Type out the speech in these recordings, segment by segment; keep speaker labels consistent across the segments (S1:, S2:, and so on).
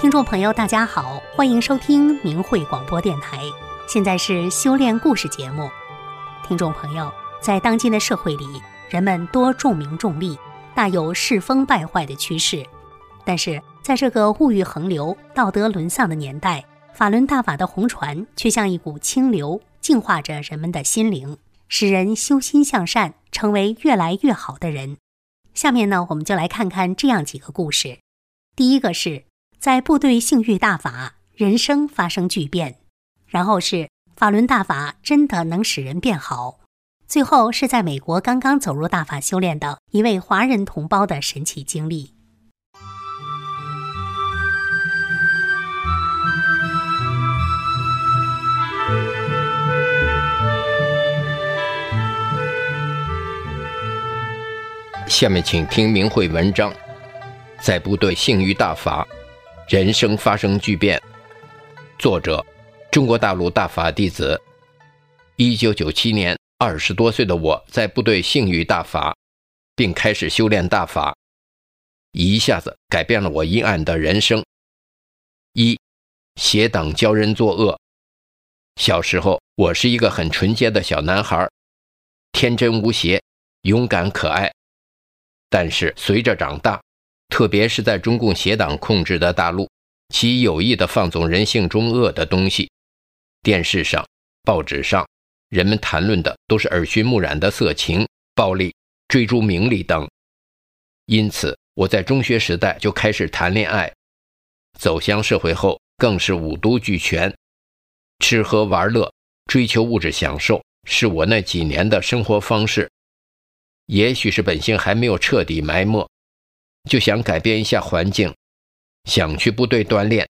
S1: 听众朋友，大家好，欢迎收听明慧广播电台。现在是修炼故事节目。听众朋友，在当今的社会里，人们多重名重利，大有世风败坏的趋势。但是，在这个物欲横流、道德沦丧的年代，法轮大法的红传却像一股清流，净化着人们的心灵，使人修心向善，成为越来越好的人。下面呢，我们就来看看这样几个故事。第一个是。在部队性欲大法，人生发生巨变；然后是法轮大法真的能使人变好；最后是在美国刚刚走入大法修炼的一位华人同胞的神奇经历。
S2: 下面请听明慧文章：在部队性欲大法。人生发生巨变。作者：中国大陆大法弟子。一九九七年，二十多岁的我在部队性欲大法，并开始修炼大法，一下子改变了我阴暗的人生。一，邪党教人作恶。小时候，我是一个很纯洁的小男孩，天真无邪，勇敢可爱。但是随着长大，特别是在中共邪党控制的大陆，其有意的放纵人性中恶的东西，电视上、报纸上，人们谈论的都是耳熏目染的色情、暴力、追逐名利等。因此，我在中学时代就开始谈恋爱，走向社会后更是五毒俱全，吃喝玩乐、追求物质享受，是我那几年的生活方式。也许是本性还没有彻底埋没。就想改变一下环境，想去部队锻炼。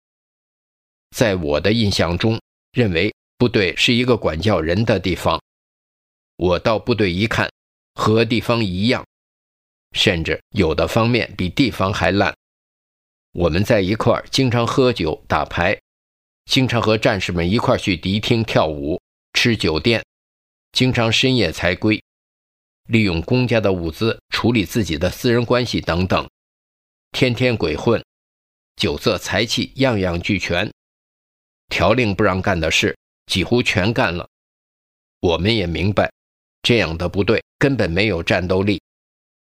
S2: 在我的印象中，认为部队是一个管教人的地方。我到部队一看，和地方一样，甚至有的方面比地方还烂。我们在一块儿经常喝酒打牌，经常和战士们一块儿去迪厅跳舞、吃酒店，经常深夜才归，利用公家的物资处理自己的私人关系等等。天天鬼混，酒色财气样样俱全，条令不让干的事几乎全干了。我们也明白，这样的部队根本没有战斗力，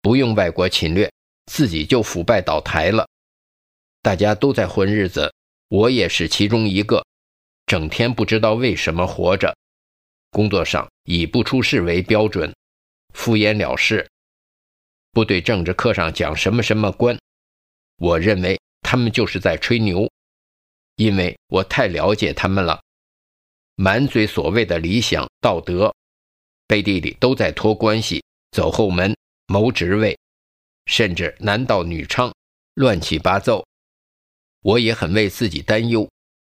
S2: 不用外国侵略，自己就腐败倒台了。大家都在混日子，我也是其中一个，整天不知道为什么活着。工作上以不出事为标准，敷衍了事。部队政治课上讲什么什么官。我认为他们就是在吹牛，因为我太了解他们了，满嘴所谓的理想道德，背地里都在托关系、走后门、谋职位，甚至男盗女娼，乱七八糟。我也很为自己担忧，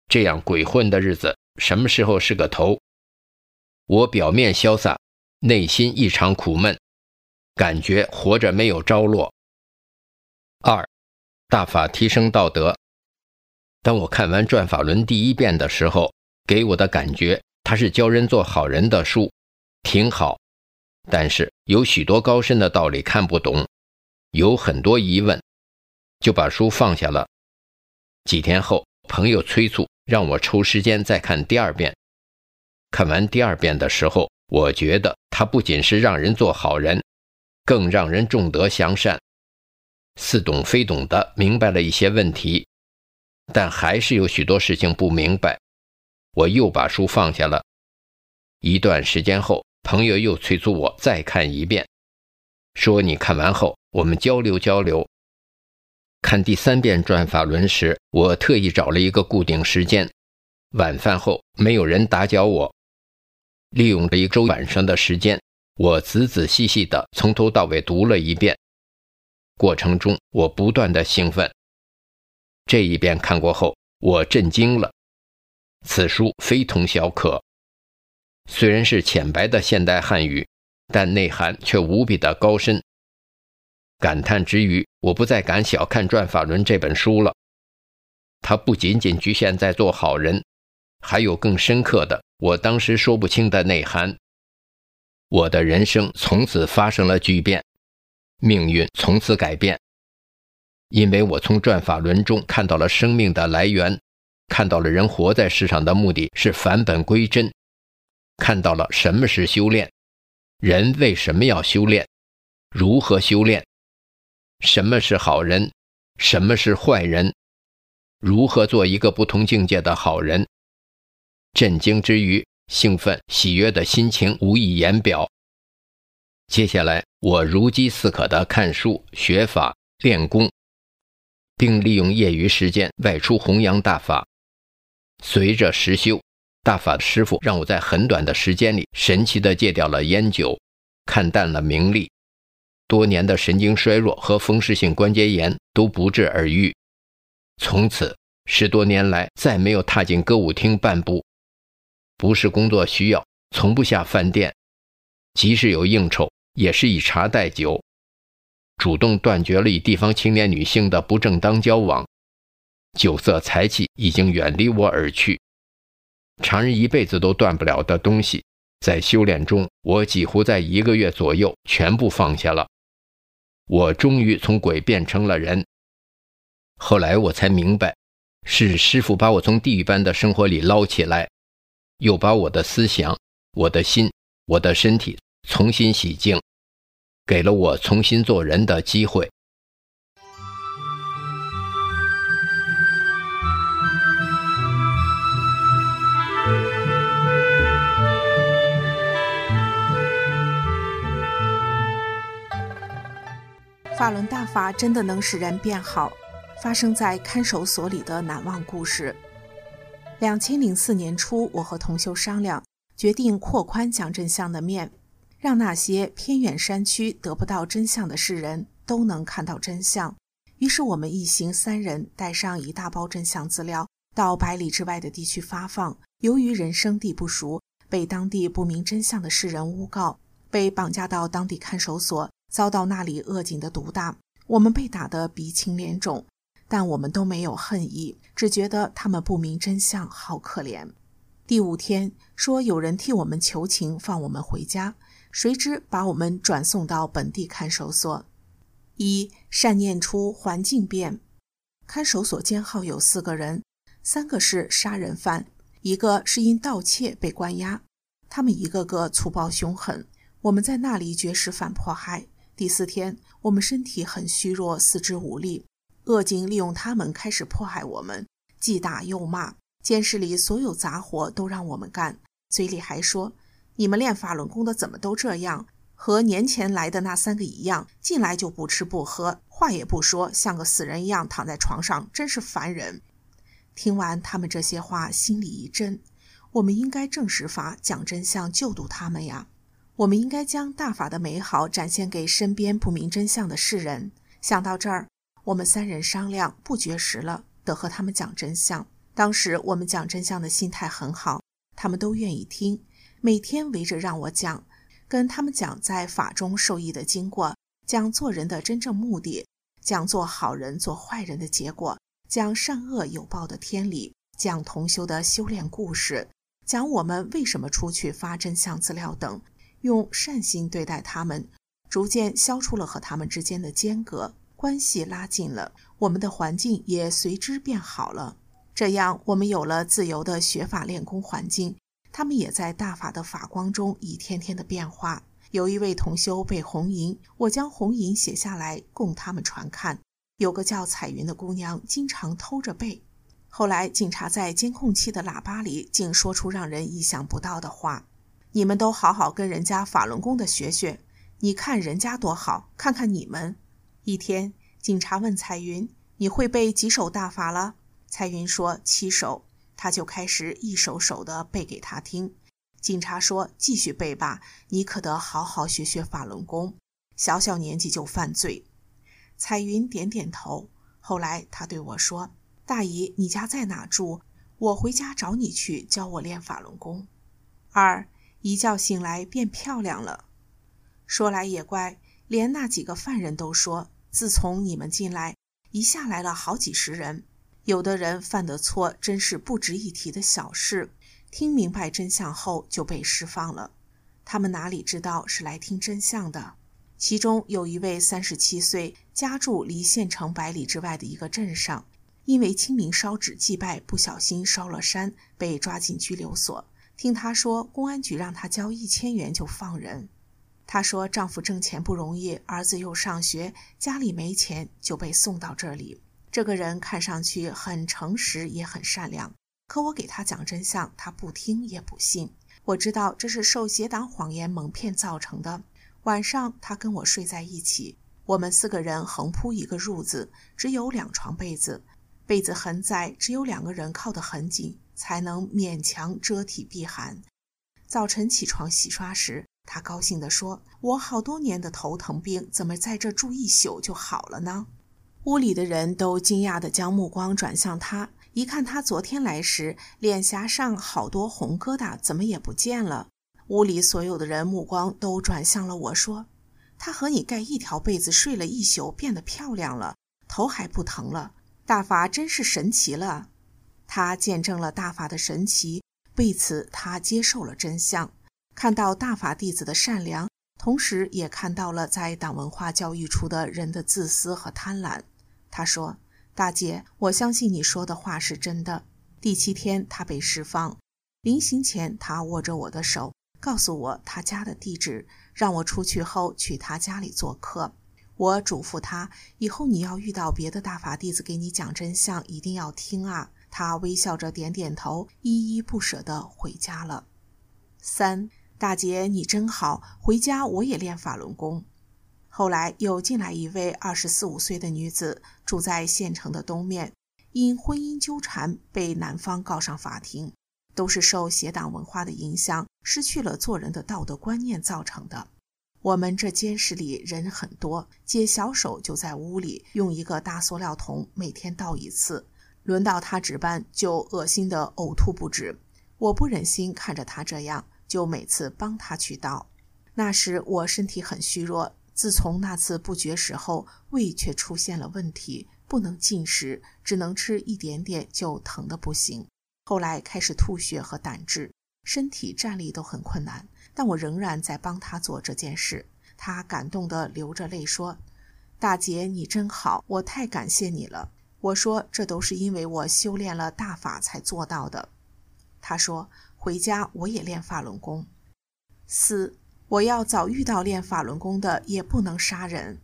S2: 这样鬼混的日子什么时候是个头？我表面潇洒，内心异常苦闷，感觉活着没有着落。二。大法提升道德。当我看完《转法轮》第一遍的时候，给我的感觉，它是教人做好人的书，挺好。但是有许多高深的道理看不懂，有很多疑问，就把书放下了。几天后，朋友催促让我抽时间再看第二遍。看完第二遍的时候，我觉得它不仅是让人做好人，更让人重德向善。似懂非懂的明白了一些问题，但还是有许多事情不明白。我又把书放下了。一段时间后，朋友又催促我再看一遍，说：“你看完后，我们交流交流。”看第三遍《转法轮》时，我特意找了一个固定时间，晚饭后没有人打搅我，利用这一周晚上的时间，我仔仔细细地从头到尾读了一遍。过程中，我不断的兴奋。这一遍看过后，我震惊了。此书非同小可，虽然是浅白的现代汉语，但内涵却无比的高深。感叹之余，我不再敢小看《转法轮》这本书了。它不仅仅局限在做好人，还有更深刻的、我当时说不清的内涵。我的人生从此发生了巨变。命运从此改变。因为我从转法轮中看到了生命的来源，看到了人活在世上的目的是返本归真，看到了什么是修炼，人为什么要修炼，如何修炼，什么是好人，什么是坏人，如何做一个不同境界的好人。震惊之余，兴奋喜悦的心情无以言表。接下来，我如饥似渴地看书、学法、练功。并利用业余时间外出弘扬大法。随着实修，大法的师傅让我在很短的时间里神奇地戒掉了烟酒，看淡了名利，多年的神经衰弱和风湿性关节炎都不治而愈。从此十多年来再没有踏进歌舞厅半步，不是工作需要，从不下饭店，即使有应酬，也是以茶代酒。主动断绝了与地方青年女性的不正当交往，酒色财气已经远离我而去。常人一辈子都断不了的东西，在修炼中，我几乎在一个月左右全部放下了。我终于从鬼变成了人。后来我才明白，是师傅把我从地狱般的生活里捞起来，又把我的思想、我的心、我的身体重新洗净。给了我重新做人的机会。
S3: 法轮大法真的能使人变好？发生在看守所里的难忘故事。两千零四年初，我和同修商量，决定扩宽讲真相的面。让那些偏远山区得不到真相的世人都能看到真相。于是，我们一行三人带上一大包真相资料，到百里之外的地区发放。由于人生地不熟，被当地不明真相的世人诬告，被绑架到当地看守所，遭到那里恶警的毒打。我们被打得鼻青脸肿，但我们都没有恨意，只觉得他们不明真相，好可怜。第五天，说有人替我们求情，放我们回家。谁知把我们转送到本地看守所。一善念出环境变，看守所监号有四个人，三个是杀人犯，一个是因盗窃被关押。他们一个个粗暴凶狠，我们在那里绝食反迫害。第四天，我们身体很虚弱，四肢无力，恶警利用他们开始迫害我们，既打又骂。监室里所有杂活都让我们干，嘴里还说。你们练法轮功的怎么都这样？和年前来的那三个一样，进来就不吃不喝，话也不说，像个死人一样躺在床上，真是烦人。听完他们这些话，心里一震。我们应该正实法，讲真相，救度他们呀！我们应该将大法的美好展现给身边不明真相的世人。想到这儿，我们三人商量，不绝食了，得和他们讲真相。当时我们讲真相的心态很好，他们都愿意听。每天围着让我讲，跟他们讲在法中受益的经过，讲做人的真正目的，讲做好人做坏人的结果，讲善恶有报的天理，讲同修的修炼故事，讲我们为什么出去发真相资料等，用善心对待他们，逐渐消除了和他们之间的间隔，关系拉近了，我们的环境也随之变好了。这样，我们有了自由的学法练功环境。他们也在大法的法光中一天天的变化。有一位同修被红银，我将红银写下来供他们传看。有个叫彩云的姑娘经常偷着背。后来警察在监控器的喇叭里竟说出让人意想不到的话：“你们都好好跟人家法轮功的学学，你看人家多好，看看你们。”一天，警察问彩云：“你会背几首大法了？”彩云说：“七首。”他就开始一首首的背给他听。警察说：“继续背吧，你可得好好学学法轮功。小小年纪就犯罪。”彩云点点头。后来他对我说：“大姨，你家在哪住？我回家找你去，教我练法轮功。”二一觉醒来变漂亮了。说来也怪，连那几个犯人都说，自从你们进来，一下来了好几十人。有的人犯的错真是不值一提的小事，听明白真相后就被释放了。他们哪里知道是来听真相的？其中有一位三十七岁，家住离县城百里之外的一个镇上，因为清明烧纸祭拜，不小心烧了山，被抓进拘留所。听她说，公安局让她交一千元就放人。她说，丈夫挣钱不容易，儿子又上学，家里没钱，就被送到这里。这个人看上去很诚实，也很善良。可我给他讲真相，他不听也不信。我知道这是受邪党谎言蒙骗造成的。晚上他跟我睡在一起，我们四个人横铺一个褥子，只有两床被子，被子很窄，只有两个人靠得很紧，才能勉强遮体避寒。早晨起床洗刷时，他高兴地说：“我好多年的头疼病，怎么在这住一宿就好了呢？”屋里的人都惊讶地将目光转向他。一看他昨天来时，脸颊上好多红疙瘩，怎么也不见了。屋里所有的人目光都转向了我，说：“他和你盖一条被子睡了一宿，变得漂亮了，头还不疼了。大法真是神奇了。”他见证了大法的神奇，为此他接受了真相，看到大法弟子的善良，同时也看到了在党文化教育出的人的自私和贪婪。他说。大姐，我相信你说的话是真的。第七天，他被释放。临行前，他握着我的手，告诉我他家的地址，让我出去后去他家里做客。我嘱咐他，以后你要遇到别的大法弟子给你讲真相，一定要听啊。他微笑着点点头，依依不舍地回家了。三大姐，你真好，回家我也练法轮功。后来又进来一位二十四五岁的女子，住在县城的东面，因婚姻纠缠被男方告上法庭，都是受邪党文化的影响，失去了做人的道德观念造成的。我们这监室里人很多，接小手就在屋里用一个大塑料桶，每天倒一次。轮到他值班，就恶心的呕吐不止。我不忍心看着他这样，就每次帮他去倒。那时我身体很虚弱。自从那次不绝食后，胃却出现了问题，不能进食，只能吃一点点就疼得不行。后来开始吐血和胆汁，身体站立都很困难，但我仍然在帮他做这件事。他感动得流着泪说：“大姐，你真好，我太感谢你了。”我说：“这都是因为我修炼了大法才做到的。”他说：“回家我也练法轮功。”四。我要早遇到练法轮功的，也不能杀人。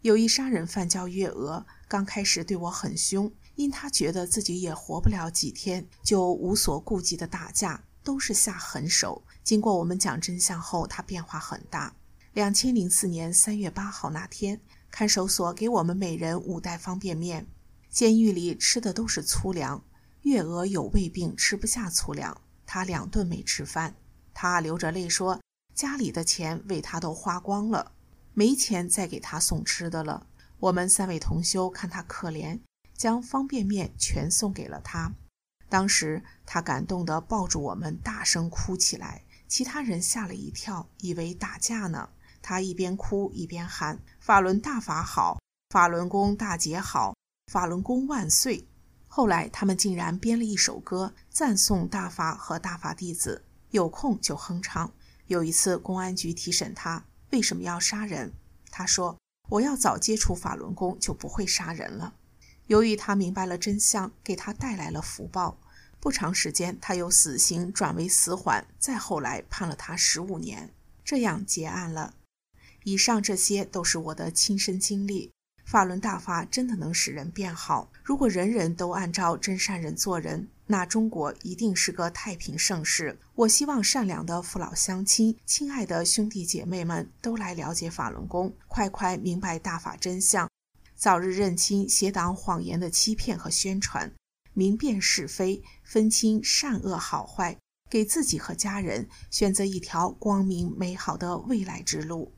S3: 有一杀人犯叫月娥，刚开始对我很凶，因他觉得自己也活不了几天，就无所顾忌的打架，都是下狠手。经过我们讲真相后，他变化很大。两千零四年三月八号那天，看守所给我们每人五袋方便面，监狱里吃的都是粗粮。月娥有胃病，吃不下粗粮，他两顿没吃饭。他流着泪说。家里的钱为他都花光了，没钱再给他送吃的了。我们三位同修看他可怜，将方便面全送给了他。当时他感动地抱住我们，大声哭起来。其他人吓了一跳，以为打架呢。他一边哭一边喊：“法轮大法好，法轮功大姐好，法轮功万岁！”后来他们竟然编了一首歌，赞颂大法和大法弟子，有空就哼唱。有一次，公安局提审他为什么要杀人，他说：“我要早接触法轮功，就不会杀人了。”由于他明白了真相，给他带来了福报。不长时间，他由死刑转为死缓，再后来判了他十五年，这样结案了。以上这些都是我的亲身经历。法轮大法真的能使人变好。如果人人都按照真善人做人，那中国一定是个太平盛世。我希望善良的父老乡亲、亲爱的兄弟姐妹们都来了解法轮功，快快明白大法真相，早日认清邪党谎言的欺骗和宣传，明辨是非，分清善恶好坏，给自己和家人选择一条光明美好的未来之路。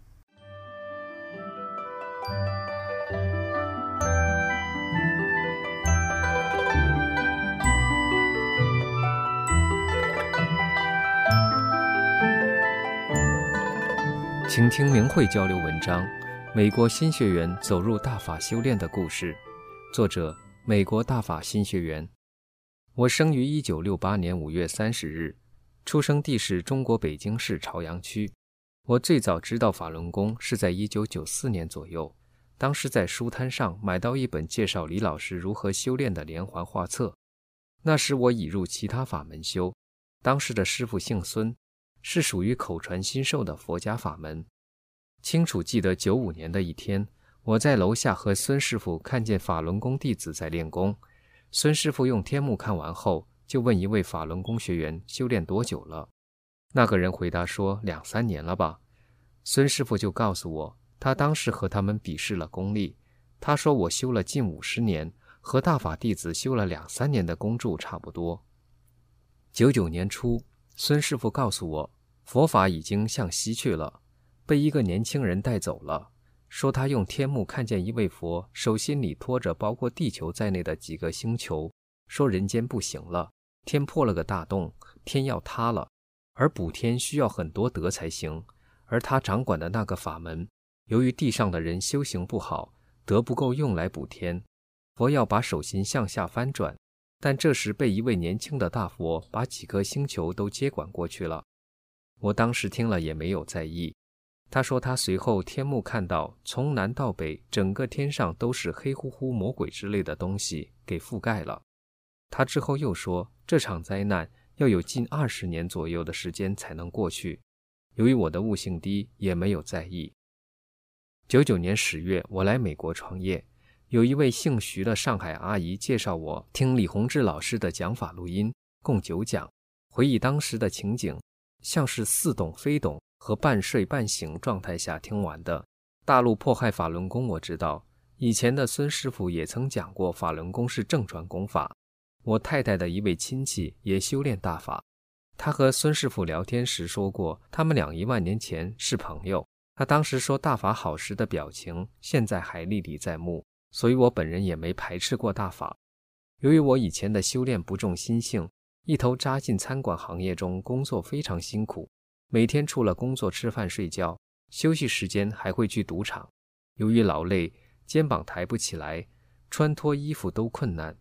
S4: 请听明慧交流文章《美国新学员走入大法修炼的故事》，作者：美国大法新学员。我生于一九六八年五月三十日，出生地是中国北京市朝阳区。我最早知道法轮功是在一九九四年左右，当时在书摊上买到一本介绍李老师如何修炼的连环画册。那时我已入其他法门修，当时的师傅姓孙，是属于口传心授的佛家法门。清楚记得九五年的一天，我在楼下和孙师傅看见法轮功弟子在练功。孙师傅用天目看完后，就问一位法轮功学员修炼多久了。那个人回答说：“两三年了吧。”孙师傅就告诉我，他当时和他们比试了功力。他说：“我修了近五十年，和大法弟子修了两三年的功柱差不多。”九九年初，孙师傅告诉我，佛法已经向西去了，被一个年轻人带走了。说他用天目看见一位佛，手心里托着包括地球在内的几个星球，说人间不行了，天破了个大洞，天要塌了。而补天需要很多德才行，而他掌管的那个法门，由于地上的人修行不好，德不够用来补天，佛要把手心向下翻转，但这时被一位年轻的大佛把几颗星球都接管过去了。我当时听了也没有在意。他说他随后天目看到从南到北，整个天上都是黑乎乎魔鬼之类的东西给覆盖了。他之后又说这场灾难。要有近二十年左右的时间才能过去。由于我的悟性低，也没有在意。九九年十月，我来美国创业，有一位姓徐的上海阿姨介绍我听李洪志老师的讲法录音，共九讲，回忆当时的情景，像是似懂非懂和半睡半醒状态下听完的。大陆迫害法轮功，我知道，以前的孙师傅也曾讲过，法轮功是正传功法。我太太的一位亲戚也修炼大法，他和孙师傅聊天时说过，他们俩一万年前是朋友。他当时说大法好时的表情，现在还历历在目。所以我本人也没排斥过大法。由于我以前的修炼不重心性，一头扎进餐馆行业中工作非常辛苦，每天除了工作、吃饭、睡觉，休息时间还会去赌场。由于劳累，肩膀抬不起来，穿脱衣服都困难。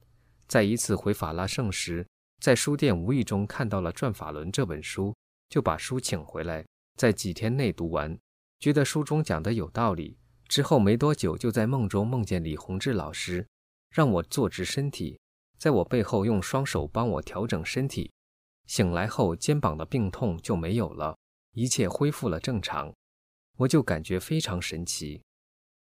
S4: 在一次回法拉盛时，在书店无意中看到了《转法轮》这本书，就把书请回来，在几天内读完，觉得书中讲的有道理。之后没多久，就在梦中梦见李洪志老师，让我坐直身体，在我背后用双手帮我调整身体。醒来后，肩膀的病痛就没有了，一切恢复了正常，我就感觉非常神奇。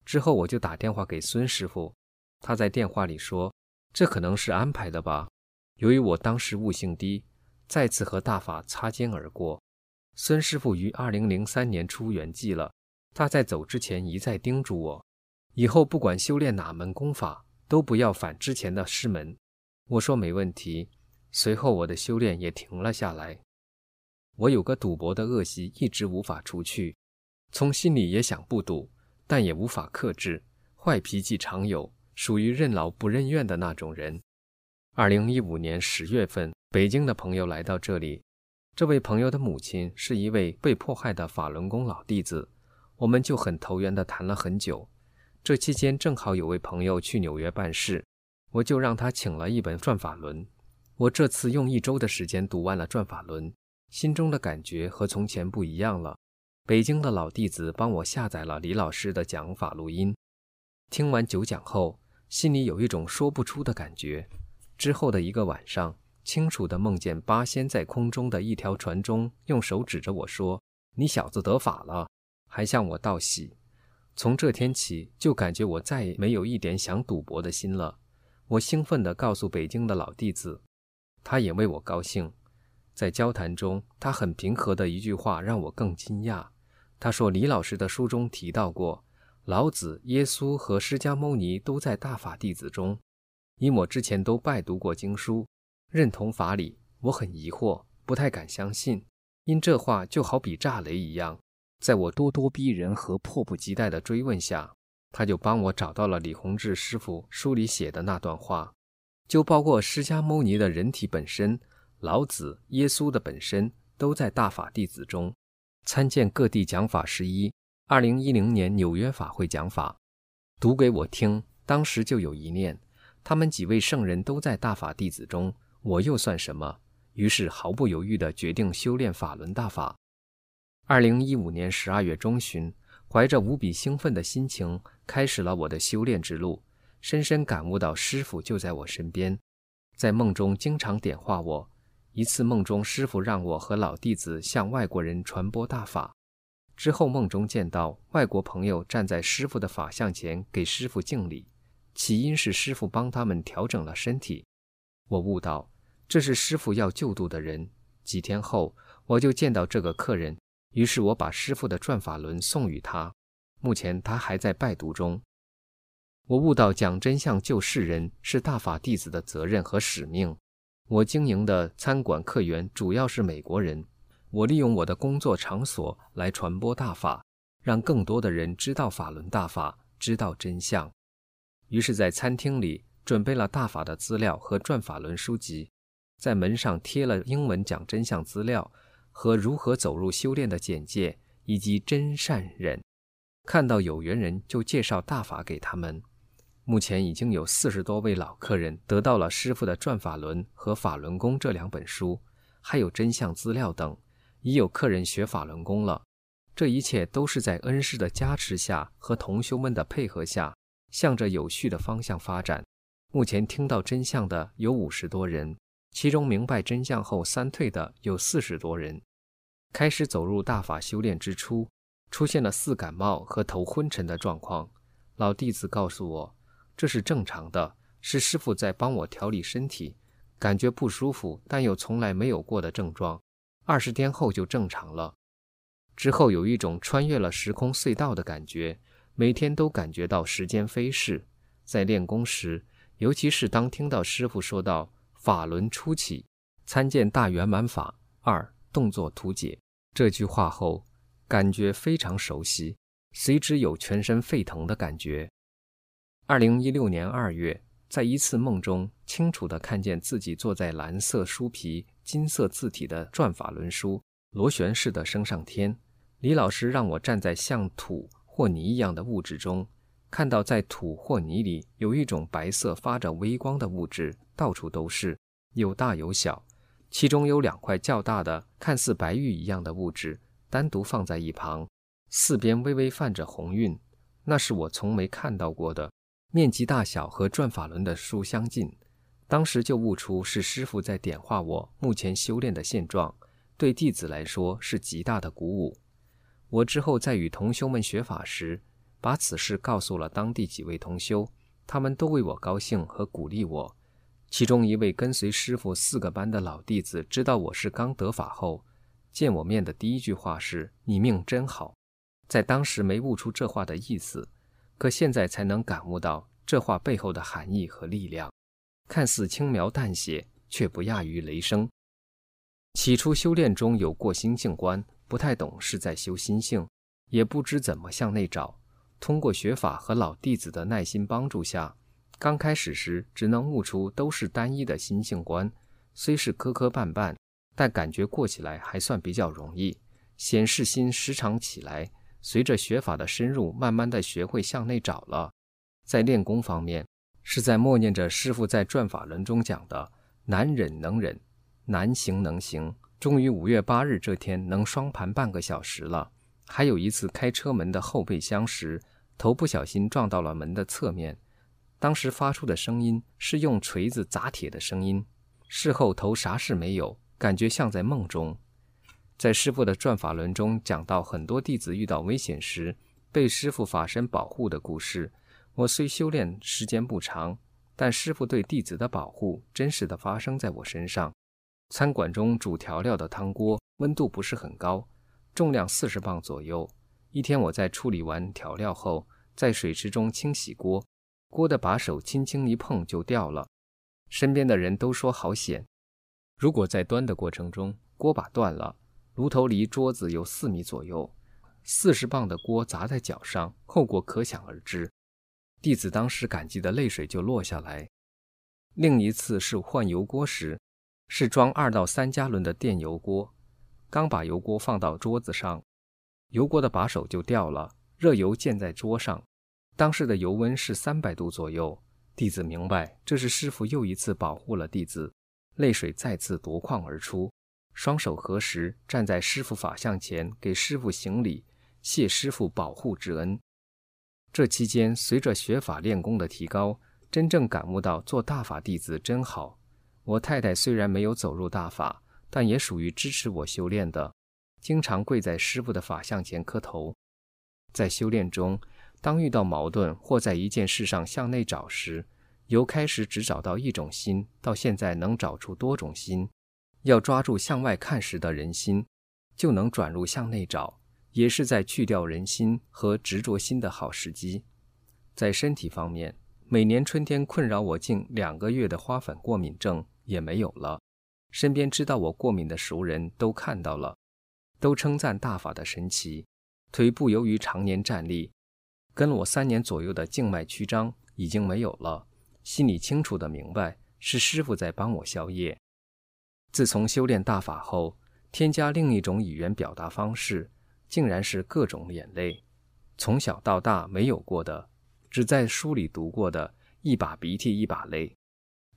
S4: 之后我就打电话给孙师傅，他在电话里说。这可能是安排的吧。由于我当时悟性低，再次和大法擦肩而过。孙师傅于二零零三年初圆寂了。他在走之前一再叮嘱我，以后不管修炼哪门功法，都不要反之前的师门。我说没问题。随后我的修炼也停了下来。我有个赌博的恶习，一直无法除去。从心里也想不赌，但也无法克制。坏脾气常有。属于任劳不任怨的那种人。二零一五年十月份，北京的朋友来到这里。这位朋友的母亲是一位被迫害的法轮功老弟子，我们就很投缘地谈了很久。这期间正好有位朋友去纽约办事，我就让他请了一本《转法轮》。我这次用一周的时间读完了《转法轮》，心中的感觉和从前不一样了。北京的老弟子帮我下载了李老师的讲法录音，听完九讲后。心里有一种说不出的感觉。之后的一个晚上，清楚地梦见八仙在空中的一条船中，用手指着我说：“你小子得法了。”还向我道喜。从这天起，就感觉我再也没有一点想赌博的心了。我兴奋地告诉北京的老弟子，他也为我高兴。在交谈中，他很平和的一句话让我更惊讶。他说：“李老师的书中提到过。”老子、耶稣和释迦牟尼都在大法弟子中，因我之前都拜读过经书，认同法理，我很疑惑，不太敢相信。因这话就好比炸雷一样，在我咄咄逼人和迫不及待的追问下，他就帮我找到了李洪志师傅书里写的那段话，就包括释迦牟尼的人体本身，老子、耶稣的本身都在大法弟子中。参见各地讲法十一。二零一零年纽约法会讲法，读给我听。当时就有一念，他们几位圣人都在大法弟子中，我又算什么？于是毫不犹豫地决定修炼法轮大法。二零一五年十二月中旬，怀着无比兴奋的心情，开始了我的修炼之路。深深感悟到师傅就在我身边，在梦中经常点化我。一次梦中，师傅让我和老弟子向外国人传播大法。之后梦中见到外国朋友站在师傅的法像前给师傅敬礼，起因是师傅帮他们调整了身体。我悟到这是师傅要救度的人。几天后，我就见到这个客人，于是我把师傅的转法轮送与他。目前他还在拜读中。我悟到讲真相救世人是大法弟子的责任和使命。我经营的餐馆客源主要是美国人。我利用我的工作场所来传播大法，让更多的人知道法轮大法，知道真相。于是，在餐厅里准备了大法的资料和转法轮书籍，在门上贴了英文讲真相资料和如何走入修炼的简介，以及真善忍。看到有缘人就介绍大法给他们。目前已经有四十多位老客人得到了师傅的转法轮和法轮功这两本书，还有真相资料等。已有客人学法轮功了，这一切都是在恩师的加持下和同修们的配合下，向着有序的方向发展。目前听到真相的有五十多人，其中明白真相后三退的有四十多人。开始走入大法修炼之初，出现了似感冒和头昏沉的状况。老弟子告诉我，这是正常的，是师傅在帮我调理身体，感觉不舒服，但又从来没有过的症状。二十天后就正常了，之后有一种穿越了时空隧道的感觉，每天都感觉到时间飞逝。在练功时，尤其是当听到师傅说到“法轮初起，参见大圆满法二动作图解”这句话后，感觉非常熟悉，随之有全身沸腾的感觉。二零一六年二月，在一次梦中，清楚地看见自己坐在蓝色书皮。金色字体的转法轮书，螺旋式的升上天。李老师让我站在像土或泥一样的物质中，看到在土或泥里有一种白色发着微光的物质，到处都是，有大有小。其中有两块较大的，看似白玉一样的物质，单独放在一旁，四边微微泛着红晕，那是我从没看到过的，面积大小和转法轮的书相近。当时就悟出是师傅在点化我目前修炼的现状，对弟子来说是极大的鼓舞。我之后在与同修们学法时，把此事告诉了当地几位同修，他们都为我高兴和鼓励我。其中一位跟随师傅四个班的老弟子，知道我是刚得法后，见我面的第一句话是“你命真好”。在当时没悟出这话的意思，可现在才能感悟到这话背后的含义和力量。看似轻描淡写，却不亚于雷声。起初修炼中有过心性观，不太懂是在修心性，也不知怎么向内找。通过学法和老弟子的耐心帮助下，刚开始时只能悟出都是单一的心性观，虽是磕磕绊绊，但感觉过起来还算比较容易。显示心时常起来，随着学法的深入，慢慢的学会向内找了。在练功方面。是在默念着师傅在转法轮中讲的“难忍能忍，难行能行”。终于五月八日这天能双盘半个小时了。还有一次开车门的后备箱时，头不小心撞到了门的侧面，当时发出的声音是用锤子砸铁的声音。事后头啥事没有，感觉像在梦中。在师傅的转法轮中讲到很多弟子遇到危险时被师傅法身保护的故事。我虽修炼时间不长，但师傅对弟子的保护真实的发生在我身上。餐馆中煮调料的汤锅温度不是很高，重量四十磅左右。一天我在处理完调料后，在水池中清洗锅，锅的把手轻轻一碰就掉了。身边的人都说好险。如果在端的过程中锅把断了，炉头离桌子有四米左右，四十磅的锅砸在脚上，后果可想而知。弟子当时感激的泪水就落下来。另一次是换油锅时，是装二到三加仑的电油锅，刚把油锅放到桌子上，油锅的把手就掉了，热油溅在桌上。当时的油温是三百度左右。弟子明白这是师傅又一次保护了弟子，泪水再次夺眶而出。双手合十，站在师傅法像前，给师傅行礼，谢师傅保护之恩。这期间，随着学法练功的提高，真正感悟到做大法弟子真好。我太太虽然没有走入大法，但也属于支持我修炼的，经常跪在师傅的法像前磕头。在修炼中，当遇到矛盾或在一件事上向内找时，由开始只找到一种心，到现在能找出多种心。要抓住向外看时的人心，就能转入向内找。也是在去掉人心和执着心的好时机。在身体方面，每年春天困扰我近两个月的花粉过敏症也没有了。身边知道我过敏的熟人都看到了，都称赞大法的神奇。腿部由于常年站立，跟了我三年左右的静脉曲张已经没有了。心里清楚的明白，是师傅在帮我消业。自从修炼大法后，添加另一种语言表达方式。竟然是各种眼泪，从小到大没有过的，只在书里读过的，一把鼻涕一把泪，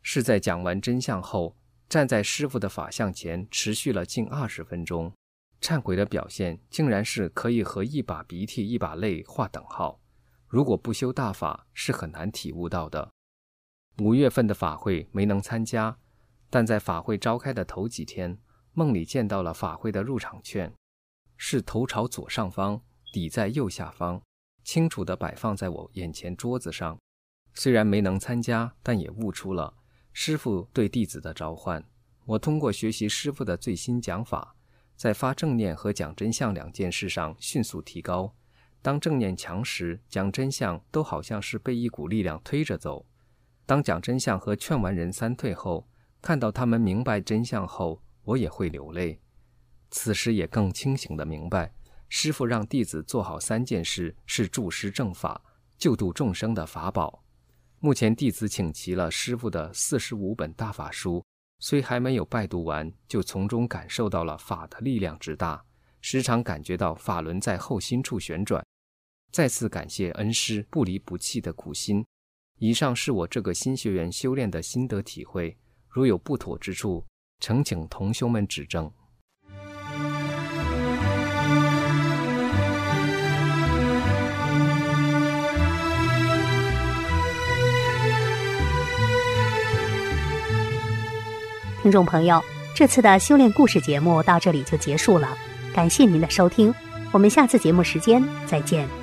S4: 是在讲完真相后，站在师傅的法像前，持续了近二十分钟。忏悔的表现，竟然是可以和一把鼻涕一把泪划等号。如果不修大法，是很难体悟到的。五月份的法会没能参加，但在法会召开的头几天，梦里见到了法会的入场券。是头朝左上方，底在右下方，清楚地摆放在我眼前桌子上。虽然没能参加，但也悟出了师傅对弟子的召唤。我通过学习师傅的最新讲法，在发正念和讲真相两件事上迅速提高。当正念强时，讲真相都好像是被一股力量推着走。当讲真相和劝完人三退后，看到他们明白真相后，我也会流泪。此时也更清醒地明白，师傅让弟子做好三件事，是助师正法、救度众生的法宝。目前弟子请齐了师傅的四十五本大法书，虽还没有拜读完，就从中感受到了法的力量之大，时常感觉到法轮在后心处旋转。再次感谢恩师不离不弃的苦心。以上是我这个新学员修炼的心得体会，如有不妥之处，诚请同修们指正。
S1: 听众朋友，这次的修炼故事节目到这里就结束了，感谢您的收听，我们下次节目时间再见。